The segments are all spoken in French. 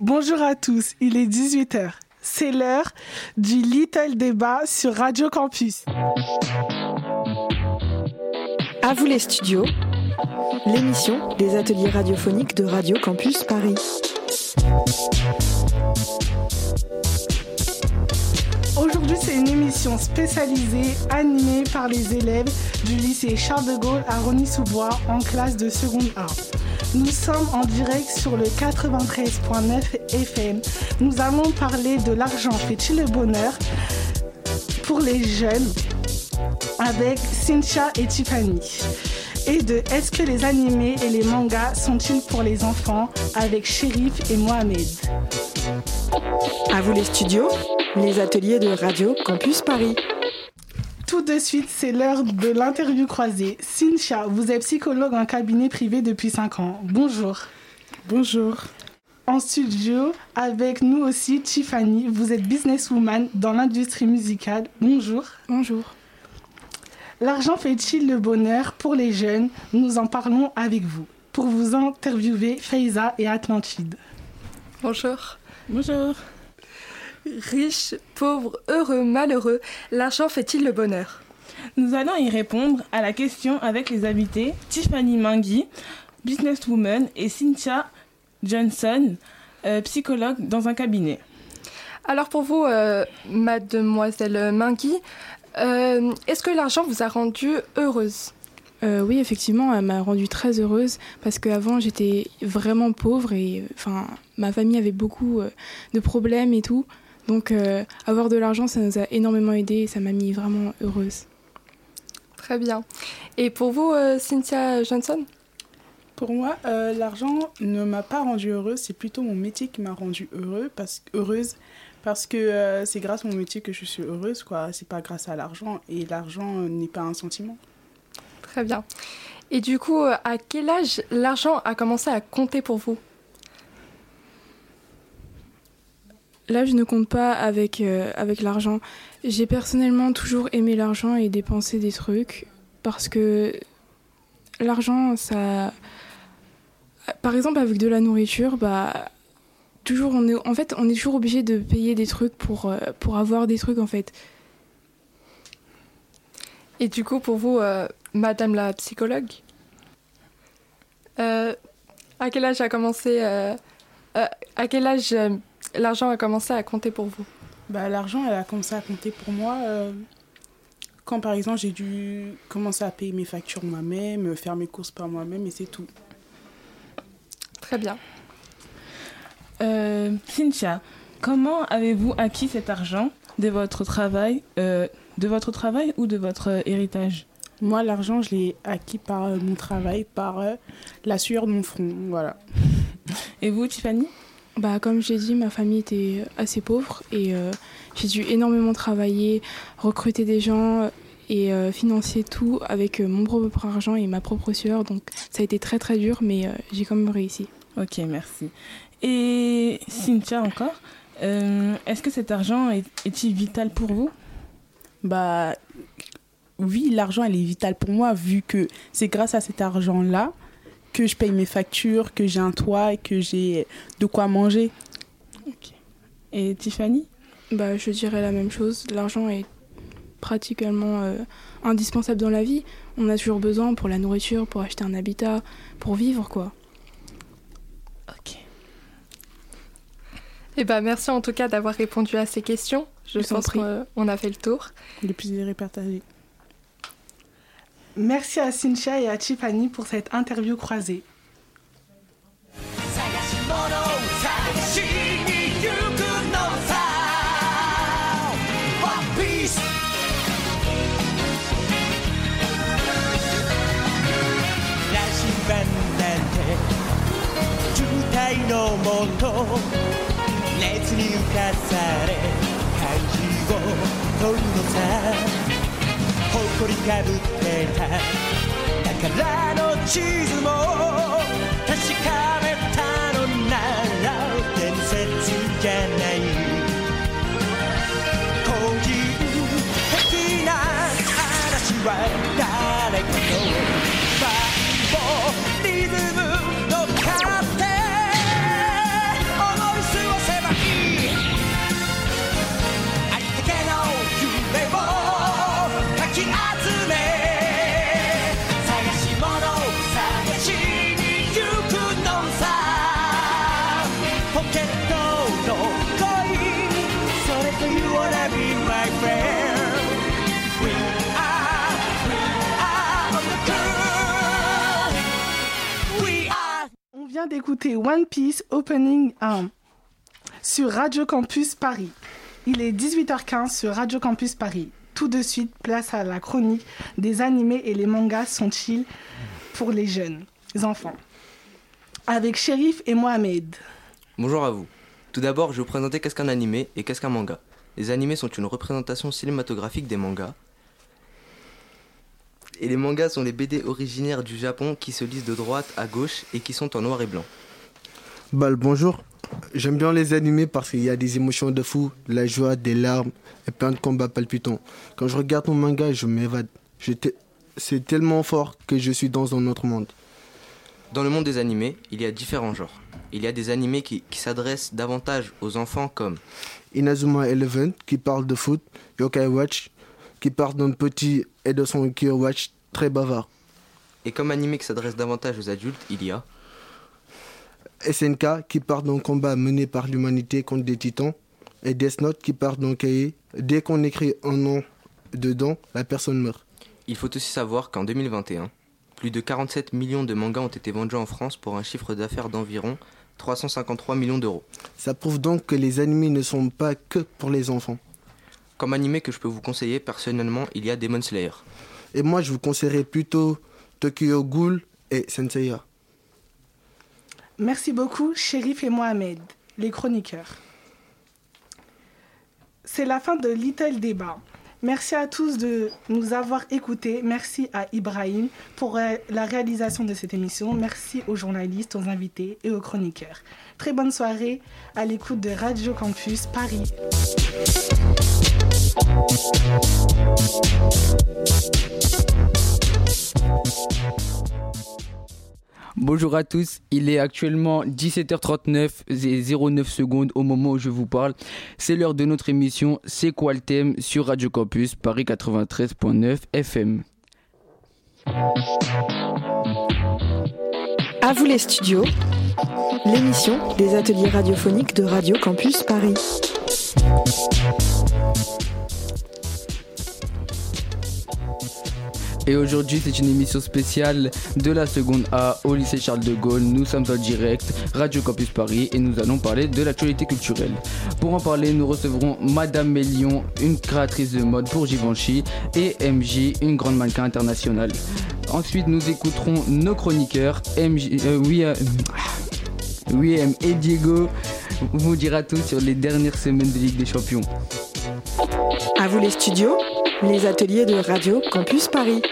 Bonjour à tous, il est 18h. C'est l'heure du Little Débat sur Radio Campus. À vous les studios, l'émission des ateliers radiophoniques de Radio Campus Paris. Aujourd'hui, c'est une émission spécialisée animée par les élèves du lycée Charles de Gaulle à Rony-sous-Bois en classe de seconde A. Nous sommes en direct sur le 93.9 FM. Nous allons parler de l'argent fait-il le bonheur pour les jeunes avec Cynthia et Tiffany. Et de Est-ce que les animés et les mangas sont-ils pour les enfants avec Shérif et Mohamed? À vous les studios, les ateliers de Radio Campus Paris. Tout de suite, c'est l'heure de l'interview croisée. Cynthia, vous êtes psychologue en cabinet privé depuis 5 ans. Bonjour. Bonjour. En studio, avec nous aussi Tiffany, vous êtes businesswoman dans l'industrie musicale. Bonjour. Bonjour. L'argent fait-il le bonheur pour les jeunes? Nous en parlons avec vous. Pour vous interviewer, Faiza et Atlantide. Bonjour. Bonjour. Riche, pauvre, heureux, malheureux, l'argent fait-il le bonheur? Nous allons y répondre à la question avec les invités Tiffany Mangui, businesswoman, et Cynthia Johnson, euh, psychologue dans un cabinet. Alors pour vous, euh, mademoiselle Mangui, euh, est-ce que l'argent vous a rendue heureuse? Euh, oui, effectivement, elle m'a rendue très heureuse parce qu'avant j'étais vraiment pauvre et enfin ma famille avait beaucoup euh, de problèmes et tout. Donc euh, avoir de l'argent, ça nous a énormément aidé et ça m'a mis vraiment heureuse. Très bien. Et pour vous, euh, Cynthia Johnson? Pour moi, euh, l'argent ne m'a pas rendue heureuse, c'est plutôt mon métier qui m'a rendue heureux, parce, heureuse parce que euh, c'est grâce à mon métier que je suis heureuse, quoi. C'est pas grâce à l'argent et l'argent n'est pas un sentiment. Très bien. Et du coup, à quel âge l'argent a commencé à compter pour vous? Là, je ne compte pas avec, euh, avec l'argent. J'ai personnellement toujours aimé l'argent et dépensé des trucs parce que l'argent, ça. Par exemple, avec de la nourriture, bah. Toujours, on est, en fait, on est toujours obligé de payer des trucs pour, euh, pour avoir des trucs, en fait. Et du coup, pour vous, euh, madame la psychologue, à quel âge a commencé. à quel âge l'argent a commencé à compter pour vous Bah, l'argent, elle a commencé à compter pour moi euh, quand, par exemple, j'ai dû commencer à payer mes factures moi-même, faire mes courses par moi-même, et c'est tout. Très bien. Euh, Cynthia, comment avez-vous acquis cet argent de votre travail, euh, de votre travail ou de votre euh, héritage? Moi, l'argent, je l'ai acquis par euh, mon travail, par euh, la sueur de mon front, voilà. Et vous, Tiffany? Bah, comme j'ai dit, ma famille était assez pauvre et euh, j'ai dû énormément travailler, recruter des gens et euh, financer tout avec euh, mon propre argent et ma propre sueur. Donc ça a été très très dur, mais euh, j'ai quand même réussi. Ok, merci. Et Cynthia encore, euh, est-ce que cet argent est- est-il vital pour vous? Bah oui, l'argent, elle est vitale pour moi vu que c'est grâce à cet argent-là que je paye mes factures, que j'ai un toit et que j'ai de quoi manger. Et Tiffany? Bah, je dirais la même chose. L'argent est pratiquement euh, indispensable dans la vie. On a toujours besoin pour la nourriture, pour acheter un habitat, pour vivre quoi. Ok. Eh ben, merci en tout cas d'avoir répondu à ces questions. Je pense qu'on a fait le tour. Le plaisir est partagé. Merci à Cynthia et à Tiffany pour cette interview croisée. しに行くのさ One Piece 羅針盤なんて渋滞のもと熱に浮かされ漢字を取るのさ 誇りかぶってた。宝の地図も確かめたのなら伝説じゃない。D'écouter One Piece Opening 1 sur Radio Campus Paris. Il est 18h15 sur Radio Campus Paris. Tout de suite, place à la chronique des animés et les mangas sont-ils pour les jeunes enfants? Avec Shérif et Mohamed. Bonjour à vous. Tout d'abord, je vais vous présenter qu'est-ce qu'un animé et qu'est-ce qu'un manga. Les animés sont une représentation cinématographique des mangas. Et les mangas sont les BD originaires du Japon qui se lisent de droite à gauche et qui sont en noir et blanc. Bah, bonjour. J'aime bien les animés parce qu'il y a des émotions de fou, de la joie, des larmes et plein de combats palpitants. Quand je regarde mon manga, je m'évade. C'est tellement fort que je suis dans un autre monde. Dans le monde des animés, il y a différents genres. Il y a des animés qui, qui s'adressent davantage aux enfants comme Inazuma Eleven qui parle de foot, Yokai Watch qui parle d'un petit et de son Watch très bavard. Et comme animé qui s'adresse davantage aux adultes, il y a SNK qui parle d'un combat mené par l'humanité contre des titans et Death Note qui parle d'un cahier. Dès qu'on écrit un nom dedans, la personne meurt. Il faut aussi savoir qu'en 2021, plus de 47 millions de mangas ont été vendus en France pour un chiffre d'affaires d'environ 353 millions d'euros. Ça prouve donc que les animés ne sont pas que pour les enfants. Comme animé que je peux vous conseiller, personnellement, il y a Demon Slayer. Et moi, je vous conseillerais plutôt Tokyo Ghoul et Senseiya. Merci beaucoup, Shérif et Mohamed, les chroniqueurs. C'est la fin de Little Débat. Merci à tous de nous avoir écoutés. Merci à Ibrahim pour euh, la réalisation de cette émission. Merci aux journalistes, aux invités et aux chroniqueurs. Très bonne soirée à l'écoute de Radio Campus Paris. Bonjour à tous, il est actuellement 17h39 et 09 secondes au moment où je vous parle. C'est l'heure de notre émission C'est quoi le thème sur Radio Campus Paris 93.9 FM. À vous les studios, l'émission des ateliers radiophoniques de Radio Campus Paris. Et aujourd'hui, c'est une émission spéciale de la seconde A au lycée Charles de Gaulle. Nous sommes en direct, Radio Campus Paris, et nous allons parler de l'actualité culturelle. Pour en parler, nous recevrons Madame Mélion, une créatrice de mode pour Givenchy, et MJ, une grande mannequin internationale. Ensuite, nous écouterons nos chroniqueurs, MJ, euh, oui, euh, et Diego vous dira tout sur les dernières semaines de Ligue des Champions. À vous les studios, les ateliers de Radio Campus Paris.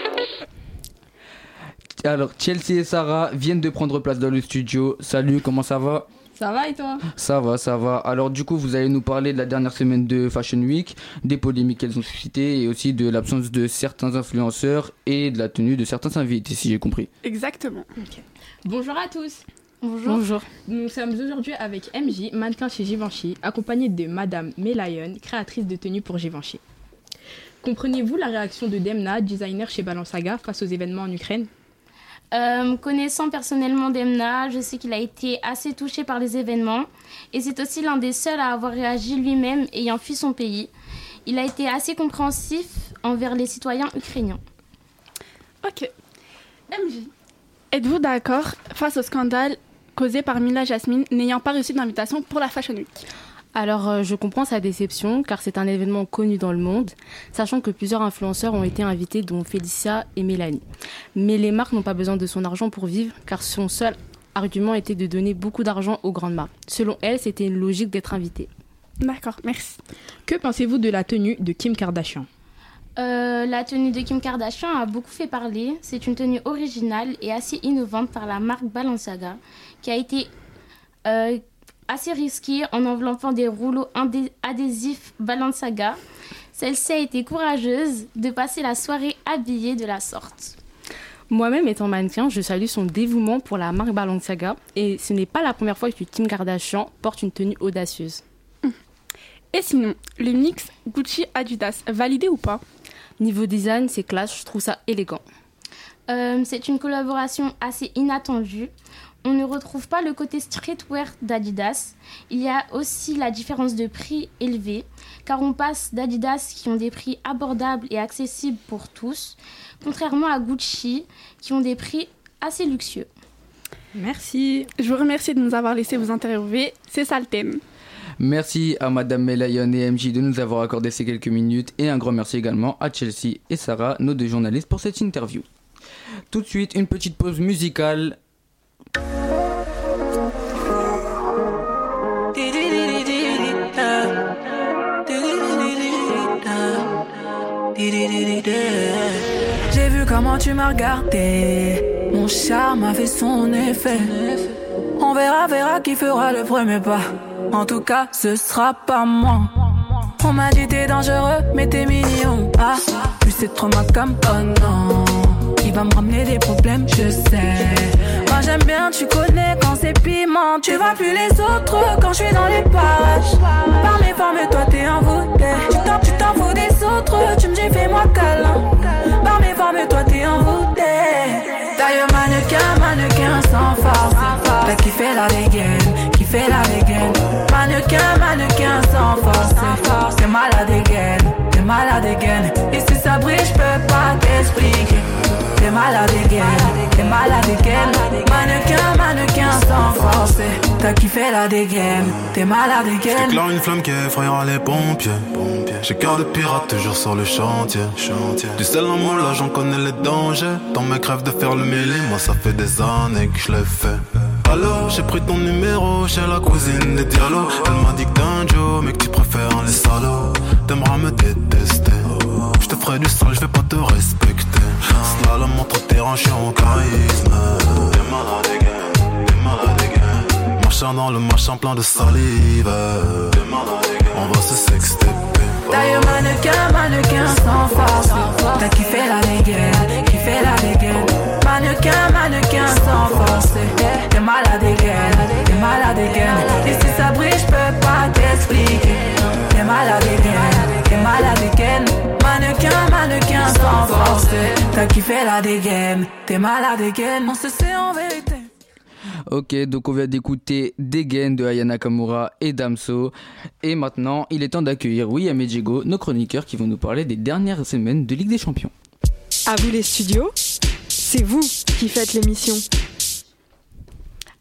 Alors, Chelsea et Sarah viennent de prendre place dans le studio. Salut, comment ça va? Ça va et toi? Ça va, ça va. Alors, du coup, vous allez nous parler de la dernière semaine de Fashion Week, des polémiques qu'elles ont suscitées et aussi de l'absence de certains influenceurs et de la tenue de certains invités, si j'ai compris. Exactement. Bonjour à tous. Bonjour. Bonjour. Nous sommes aujourd'hui avec MJ, mannequin chez Givenchy, accompagnée de Madame Melayon, créatrice de tenues pour Givenchy. Comprenez-vous la réaction de Demna, designer chez Balenciaga, face aux événements en Ukraine? Euh, connaissant personnellement Demna, je sais qu'il a été assez touché par les événements et c'est aussi l'un des seuls à avoir réagi lui-même ayant fui son pays. Il a été assez compréhensif envers les citoyens ukrainiens. Ok. MJ. Êtes-vous d'accord face au scandale causé par Mila Jasmine n'ayant pas reçu d'invitation pour la Fashion Week? Alors, euh, je comprends sa déception car c'est un événement connu dans le monde, sachant que plusieurs influenceurs ont été invités, dont Félicia et Mélanie. Mais les marques n'ont pas besoin de son argent pour vivre car son seul argument était de donner beaucoup d'argent aux grandes marques. Selon elle, c'était une logique d'être invitée. D'accord, merci. Que pensez-vous de la tenue de Kim Kardashian? Euh, la tenue de Kim Kardashian a beaucoup fait parler. C'est une tenue originale et assez innovante par la marque Balenciaga, qui a été euh, assez risquée en enveloppant des rouleaux adhésifs Balenciaga. Celle-ci a été courageuse de passer la soirée habillée de la sorte. Moi-même étant mannequin, je salue son dévouement pour la marque Balenciaga et ce n'est pas la première fois que Kim Kardashian porte une tenue audacieuse. Et sinon, le mix Gucci-Adidas, validé ou pas? Niveau design, c'est classe, je trouve ça élégant. Euh, c'est une collaboration assez inattendue. On ne retrouve pas le côté streetwear d'Adidas. Il y a aussi la différence de prix élevé, car on passe d'Adidas qui ont des prix abordables et accessibles pour tous, contrairement à Gucci qui ont des prix assez luxueux. Merci. Je vous remercie de nous avoir laissé vous interviewer. C'est ça le thème. Merci à Madame Melayon et MJ de nous avoir accordé ces quelques minutes et un grand merci également à Chelsea et Sarah, nos deux journalistes, pour cette interview. Tout de suite, une petite pause musicale. J'ai vu comment tu m'as regardé. Mon charme a fait son effet. On verra, verra qui fera le premier pas. En tout cas, ce sera pas moi. On m'a dit t'es dangereux, mais t'es mignon. Ah, plus c'est trop ma comme oh non. Il va me ramener des problèmes, je sais. Moi j'aime bien, tu connais quand c'est piment. Tu vois plus les autres quand je suis dans les parages. Par mes formes, toi t'es envoûté. Tu t'en, tu des autres, tu me dis fais-moi câlin. Par mes formes, toi t'es envoûté. D'ailleurs, mannequin, mannequin sans force. T'as kiffé la dégaine, kiffé la dégaine. Mannequin, mannequin sans force. T'es malade dégaine, t'es malade dégaine. Et si ça brille, je peux pas t'expliquer. T'es malade dégaine, t'es malade dégaine. Mannequin, mannequin sans force. T'as kiffé la dégaine, t'es malade dégaine. J'éclaire une flamme qui effrayera les pompiers. J'ai cœur de pirate toujours sur le chantier. Du sel en moi là j'en connais les dangers. Ton mec rêve de faire le mêlé, moi ça fait des années que je l'ai fait. Alors j'ai pris ton numéro chez la cousine des Diallo. Elle m'a dit que t'es un Joe, mais que tu préfères les salauds. T'aimeras me détester. Je te ferai du sale, je vais pas te respecter. Slalom entre terrain, je suis en charisme. T'es malade Machin dans le machin plein de salive. On va se sexter. D'ailleurs, mannequin, mannequin sans force. T'as kiffé la dégaine, kiffé la dégaine. Mannequin, mannequin sans force. T'es malade dégaine, t'es malade dégaine. Et si ça brille, je peux pas t'expliquer. T'es malade dégaine, t'es malade dégaine. Mannequin, mannequin sans force. T'as kiffé la dégaine, t'es malade dégaine. On se sait en vérité. Ok, donc on vient d'écouter Degen de Ayana Kamura et Damso. Et maintenant, il est temps d'accueillir William et Diego, nos chroniqueurs qui vont nous parler des dernières semaines de Ligue des Champions. À vous les studios, c'est vous qui faites l'émission.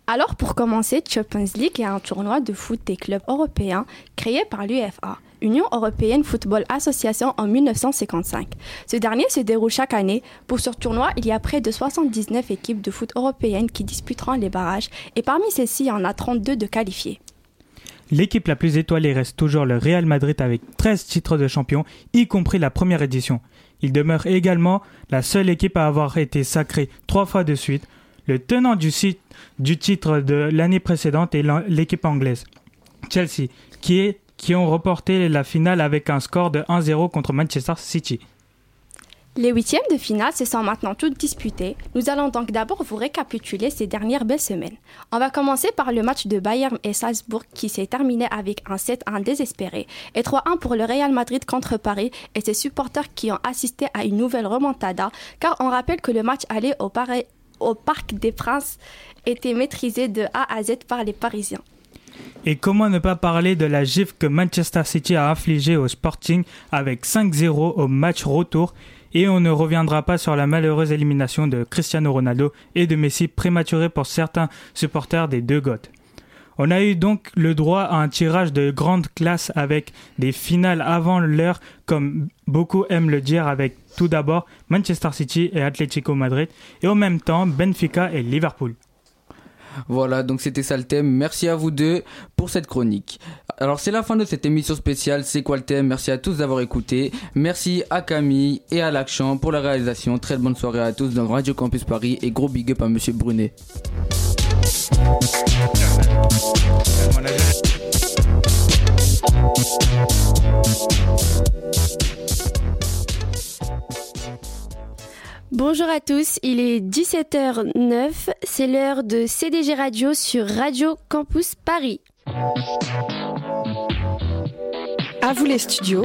Alors pour commencer, Champions League est un tournoi de foot des clubs européens créé par l'UEFA, Union Européenne Football Association en 1955. Ce dernier se déroule chaque année. Pour ce tournoi, il y a près de 79 équipes de foot européennes qui disputeront les barrages et parmi celles-ci, il y en a 32 de qualifiés. L'équipe la plus étoilée reste toujours le Real Madrid avec 13 titres de champion, y compris la première édition. Il demeure également la seule équipe à avoir été sacrée trois fois de suite. Le tenant du, du titre de l'année précédente est l'équipe anglaise, Chelsea, qui, est, qui ont reporté la finale avec un score de 1-0 contre Manchester City. Les huitièmes de finale se sont maintenant toutes disputées. Nous allons donc d'abord vous récapituler ces dernières belles semaines. On va commencer par le match de Bayern et Salzbourg qui s'est terminé avec un 7-1 désespéré et 3-1 pour le Real Madrid contre Paris et ses supporters qui ont assisté à une nouvelle remontada car on rappelle que le match allait au, au Parc des Princes était maîtrisé de A à Z par les Parisiens. Et comment ne pas parler de la gifle que Manchester City a infligée au Sporting avec 5-0 au match retour et on ne reviendra pas sur la malheureuse élimination de Cristiano Ronaldo et de Messi prématurée pour certains supporters des deux Goths. On a eu donc le droit à un tirage de grande classe avec des finales avant l'heure, comme beaucoup aiment le dire, avec tout d'abord Manchester City et Atlético Madrid, et en même temps Benfica et Liverpool. Voilà, donc c'était ça le thème. Merci à vous deux pour cette chronique. Alors c'est la fin de cette émission spéciale. C'est quoi le thème? Merci à tous d'avoir écouté. Merci à Camille et à L'Action pour la réalisation. Très bonne soirée à tous dans Radio Campus Paris et gros big up à Monsieur Brunet. Bonjour à tous, il est 17h09, c'est l'heure de CDG Radio sur Radio Campus Paris. À vous les studios,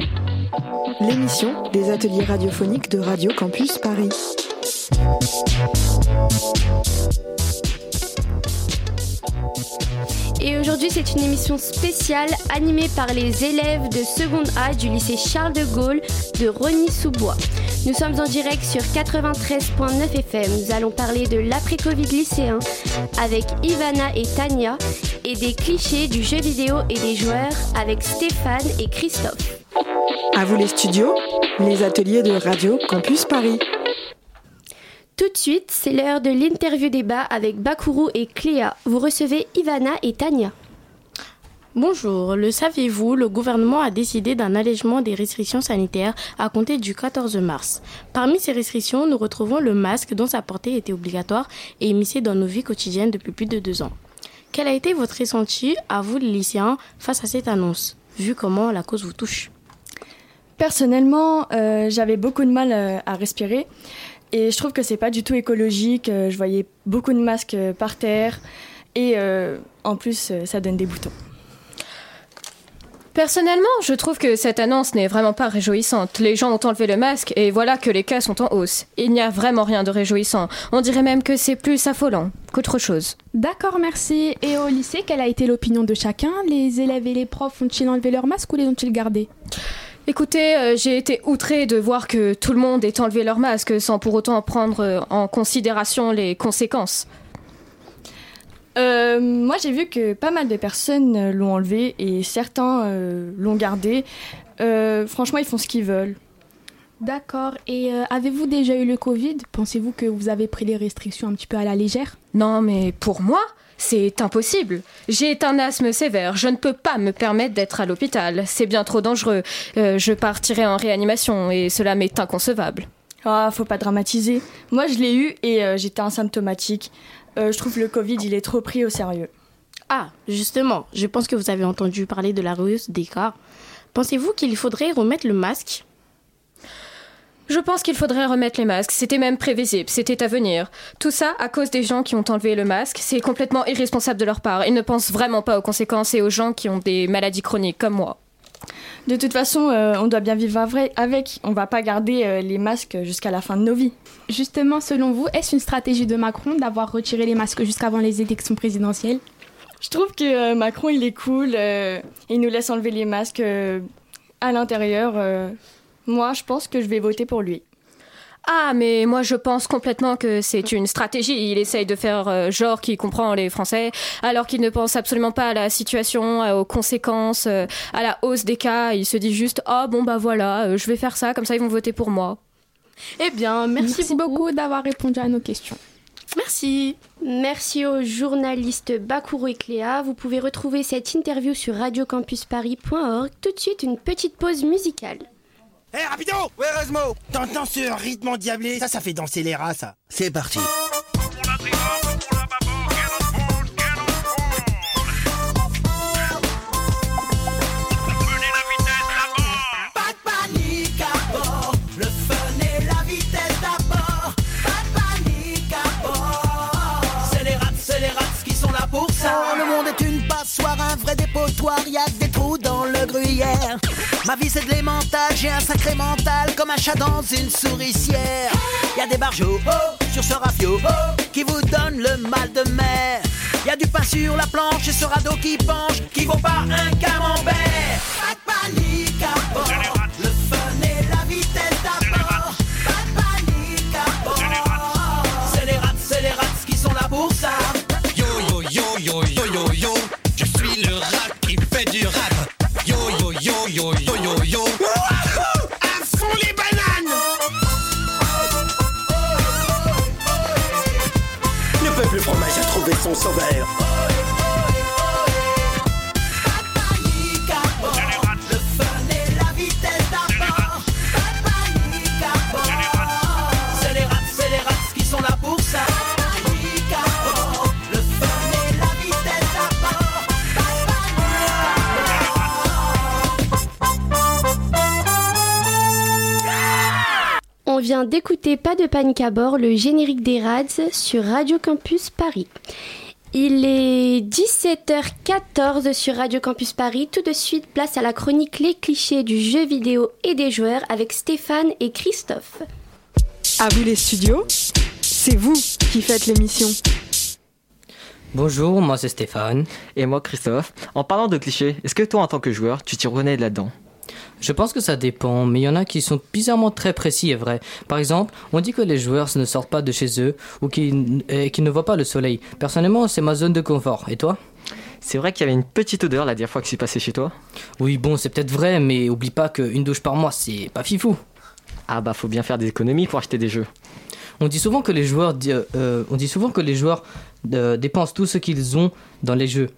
l'émission des ateliers radiophoniques de Radio Campus Paris. Et aujourd'hui, c'est une émission spéciale animée par les élèves de seconde A du lycée Charles de Gaulle de Rony-sous-Bois. Nous sommes en direct sur 93.9 FM. Nous allons parler de l'après-Covid lycéen avec Ivana et Tania et des clichés du jeu vidéo et des joueurs avec Stéphane et Christophe. À vous les studios, les ateliers de Radio Campus Paris. Tout de suite, c'est l'heure de l'interview débat avec Bakuru et Cléa. Vous recevez Ivana et Tania. Bonjour, le saviez-vous, le gouvernement a décidé d'un allègement des restrictions sanitaires à compter du 14 mars. Parmi ces restrictions, nous retrouvons le masque dont sa portée était obligatoire et émissé dans nos vies quotidiennes depuis plus de deux ans. Quel a été votre ressenti, à vous les lycéens, face à cette annonce, vu comment la cause vous touche? Personnellement, euh, j'avais beaucoup de mal euh, à respirer. Et je trouve que c'est pas du tout écologique. Euh, Je voyais beaucoup de masques par terre. Et en plus, ça donne des boutons. Personnellement, je trouve que cette annonce n'est vraiment pas réjouissante. Les gens ont enlevé le masque et voilà que les cas sont en hausse. Il n'y a vraiment rien de réjouissant. On dirait même que c'est plus affolant qu'autre chose. D'accord, merci. Et au lycée, quelle a été l'opinion de chacun? Les élèves et les profs ont-ils enlevé leur masque ou les ont-ils gardés? Écoutez, euh, j'ai été outrée de voir que tout le monde ait enlevé leur masque sans pour autant prendre euh, en considération les conséquences. Euh, moi, j'ai vu que pas mal de personnes euh, l'ont enlevé et certains euh, l'ont gardé. Euh, franchement, ils font ce qu'ils veulent. D'accord. Et euh, avez-vous déjà eu le Covid? Pensez-vous que vous avez pris les restrictions un petit peu à la légère? Non, mais pour moi, c'est impossible. J'ai un asthme sévère. Je ne peux pas me permettre d'être à l'hôpital. C'est bien trop dangereux. Euh, je partirai en réanimation et cela m'est inconcevable. Ah, faut pas dramatiser. Moi, je l'ai eu et euh, j'étais asymptomatique. Euh, je trouve le Covid, il est trop pris au sérieux. Ah, justement, je pense que vous avez entendu parler de la hausse des cas. Pensez-vous qu'il faudrait remettre le masque? Je pense qu'il faudrait remettre les masques. C'était même prévisible. C'était à venir. Tout ça à cause des gens qui ont enlevé le masque. C'est complètement irresponsable de leur part. Ils ne pensent vraiment pas aux conséquences et aux gens qui ont des maladies chroniques comme moi. De toute façon, euh, on doit bien vivre avec. On va pas garder euh, les masques jusqu'à la fin de nos vies. Justement, selon vous, est-ce une stratégie de Macron d'avoir retiré les masques jusqu'avant les élections présidentielles? Je trouve que euh, Macron, il est cool. il nous laisse enlever les masques à l'intérieur. moi, je pense que je vais voter pour lui. Ah, mais moi je pense complètement que c'est une stratégie. Il essaye de faire euh, genre qu'il comprend les Français, alors qu'il ne pense absolument pas à la situation, euh, aux conséquences, euh, à la hausse des cas. Il se dit juste, oh bon bah voilà, je vais faire ça, comme ça ils vont voter pour moi. Eh bien, merci, beaucoup, d'avoir répondu à nos questions. Merci. Merci aux journalistes Bakuru et Cléa. Vous pouvez retrouver cette interview sur radiocampusparis.org. Tout de suite, une petite pause musicale. Hé, rapido Ouais, Rosmo T'entends ce rythme endiablé Ça, ça fait danser les rats, ça. C'est parti. Pas de panique à bord, le fun et la vitesse d'abord. Pas de panique à bord. C'est les rats, c'est les rats qui sont là pour ça. Oh, le monde est une passoire, un vrai dépotoir, y a que des trous dans le gruyère. Ma vie c'est de l'émental, j'ai un sacré mental comme un chat dans une souricière. Y a des barjots oh, sur ce rafio oh, qui vous donnent le mal de mer. Y a du pain sur la planche et ce radeau qui penche qui vaut pas un camembert. D'écouter Pas de panique à bord, le générique des Rads sur Radio Campus Paris. Il est 17h14 sur Radio Campus Paris. Tout de suite, place à la chronique Les clichés du jeu vidéo et des joueurs avec Stéphane et Christophe. À vous les studios, c'est vous qui faites l'émission. Bonjour, moi c'est Stéphane. Et moi Christophe. En parlant de clichés, est-ce que toi en tant que joueur, tu t'y reconnais là-dedans? Je pense que ça dépend, mais il y en a qui sont bizarrement très précis et vrais. Par exemple, on dit que les joueurs ne sortent pas de chez eux ou qu'ils euh, ne voient pas le soleil. Personnellement, c'est ma zone de confort. Et toi? C'est vrai qu'il y avait une petite odeur la dernière fois que c'est passé chez toi Oui, bon, c'est peut-être vrai, mais oublie pas qu'une douche par mois, c'est pas fifou. Ah bah faut bien faire des économies pour acheter des jeux. On dit souvent que les joueurs, euh, on dit souvent que les joueurs euh, dépensent tout ce qu'ils ont dans les jeux.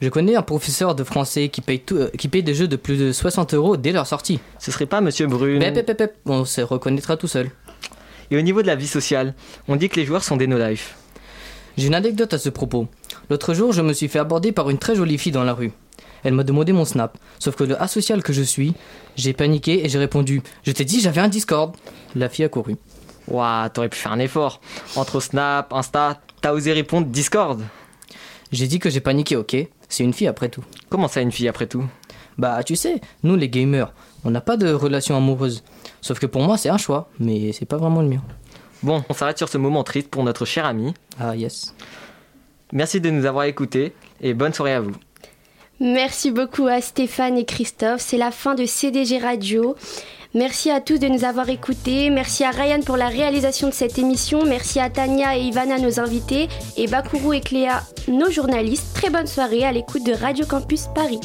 Je connais un professeur de français qui paye, tout, euh, qui paye des jeux de plus de 60 euros dès leur sortie. Ce serait pas Monsieur Brune bep, bep, bep, on se reconnaîtra tout seul. Et au niveau de la vie sociale, on dit que les joueurs sont des no-life. J'ai une anecdote à ce propos. L'autre jour, je me suis fait aborder par une très jolie fille dans la rue. Elle m'a demandé mon snap, sauf que le asocial que je suis, j'ai paniqué et j'ai répondu Je t'ai dit, j'avais un Discord. La fille a couru. Ouah, t'aurais pu faire un effort. Entre Snap, Insta, t'as osé répondre Discord. J'ai dit que j'ai paniqué, ok C'est une fille après tout. Comment ça, une fille après tout? Bah, tu sais, nous les gamers, on n'a pas de relation amoureuse. Sauf que pour moi, c'est un choix, mais c'est pas vraiment le mien. Bon, on s'arrête sur ce moment triste pour notre cher ami. Ah, yes. Merci de nous avoir écoutés et bonne soirée à vous. Merci beaucoup à Stéphane et Christophe. C'est la fin de CDG Radio. Merci à tous de nous avoir écoutés. Merci à Ryan pour la réalisation de cette émission. Merci à Tania et Ivana, nos invités. Et Bakuru et Cléa, nos journalistes. Très bonne soirée à l'écoute de Radio Campus Paris.